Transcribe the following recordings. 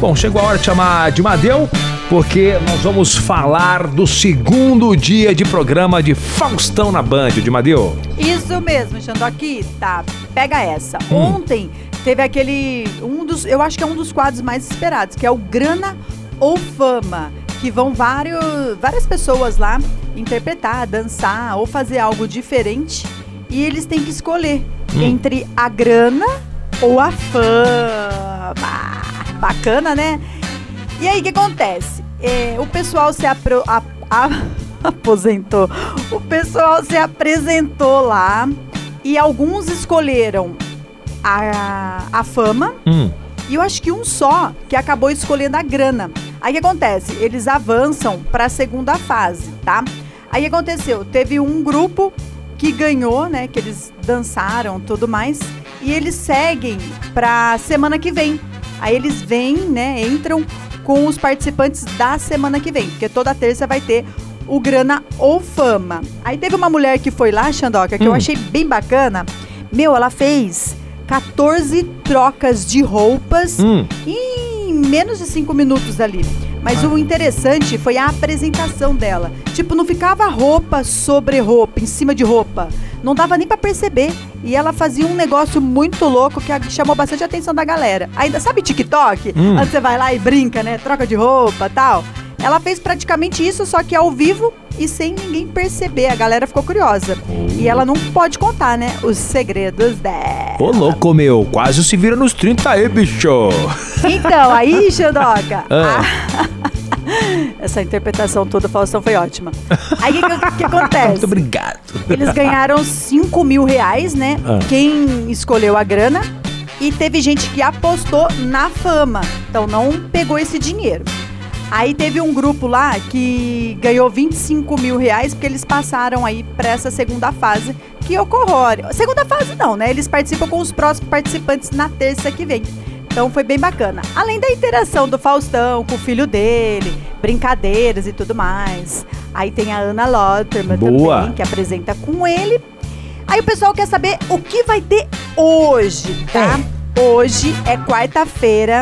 Bom, chegou a hora de chamar de Madeu, porque nós vamos falar do segundo dia de programa de Faustão na Band, de Madeu. Isso mesmo, aqui, Tá, pega essa. Hum. Ontem teve aquele. Um dos. Eu acho que é um dos quadros mais esperados, que é o Grana ou Fama. Que vão vários, várias pessoas lá interpretar, dançar ou fazer algo diferente. E eles têm que escolher Hum. entre a grana ou a fama. Bacana, né? E aí, o que acontece? É, o pessoal se apro- a- a- aposentou. O pessoal se apresentou lá e alguns escolheram a, a fama Hum. e eu acho que um só que acabou escolhendo a grana. Aí o que acontece? Eles avançam para a segunda fase, tá? Aí aconteceu? Teve um grupo que ganhou, né? Que eles dançaram, tudo mais, e eles seguem para semana que vem. Aí eles vêm, né? Entram com os participantes da semana que vem, porque toda terça vai ter o Grana ou Fama. Aí teve uma mulher que foi lá, Xandoca, que eu Hum. achei bem bacana. Meu, ela fez 14 trocas de roupas Hum. em menos de 5 minutos ali. Mas o interessante foi a apresentação dela. Tipo, não ficava roupa sobre roupa, em cima de roupa. Não dava nem pra perceber. E ela fazia um negócio muito louco que chamou bastante a atenção da galera. Ainda sabe TikTok? Hum. Onde você vai lá e brinca, né? Troca de roupa tal. Ela fez praticamente isso, só que ao vivo e sem ninguém perceber. A galera ficou curiosa. E ela não pode contar, né? Os segredos dela. Ô, louco, meu. Quase se vira nos 30 aí, bicho. Então, aí, Xandoca, Ah. essa interpretação toda, Faustão, foi ótima. Aí, o que, que- acontece? Muito obrigado. Eles ganharam 5 mil reais, né? Ah. Quem escolheu a grana. E teve gente que apostou na fama. Então, não pegou esse dinheiro. Aí teve um grupo lá que ganhou 25 mil reais porque eles passaram aí para essa segunda fase que ocorre. Segunda fase não, né? Eles participam com os próximos participantes na terça que vem. Então foi bem bacana. Além da interação do Faustão com o filho dele, brincadeiras e tudo mais. Aí tem a Ana Lotterman Boa. também, que apresenta com ele. Aí o pessoal quer saber o que vai ter hoje, tá? Hoje é quarta-feira,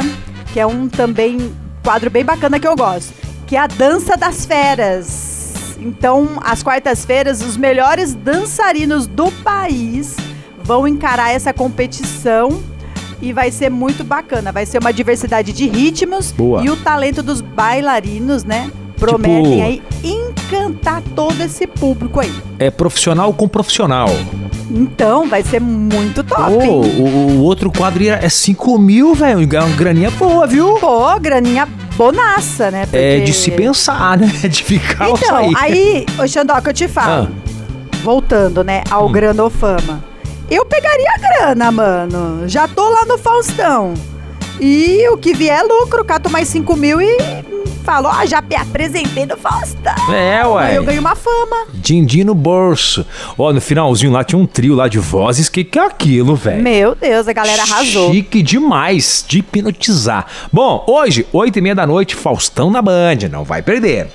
que é um também quadro bem bacana que eu gosto, que é a Dança das Feras. Então, às quartas-feiras, os melhores dançarinos do país vão encarar essa competição e vai ser muito bacana. Vai ser uma diversidade de ritmos Boa. e o talento dos bailarinos, né? Prometem Tipo- aí encantar todo esse público aí. É profissional com profissional. Então, vai ser muito top. Ô, hein? o, o outro quadro é 5 mil, velho. Uma graninha boa, viu? Pô, graninha bonaça, né? É Porque- de se pensar, né? De ficar ou Então, sair. aí, ô Xandoca, eu te falo. Voltando, né, ao Hum. grana ou fama. Eu pegaria a grana, mano. Já tô lá no Faustão. E o que vier é lucro, cato mais 5 mil e falo, ó, já me apresentei no Faustão. É, Aí ué. eu ganho uma fama. Din-din no bolso. Ó, no finalzinho lá tinha um trio lá de vozes. Que que é aquilo, velho? Meu Deus, a galera arrasou. Chique demais de hipnotizar. Bom, hoje, oito e meia da noite, Faustão na Band. Não vai perder.